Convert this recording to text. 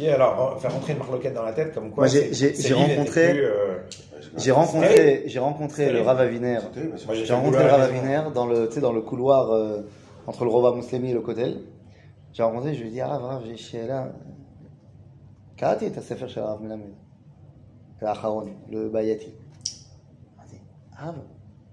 Alors, faire rentrer une marloquette dans la tête, comme quoi. J'ai- rencontré- J'ai rencontré, rencontré le Rav Aviner. J'ai rencontré le dans le, dans le couloir euh, entre le Rova Muslimi et le Kotel. J'ai rencontré, je lui ai dit, ah, Rav, Rav, j'ai chez là. קראתי את הספר של הרב מלמד, האחרון, לבעייתי. אמרתי, הרב,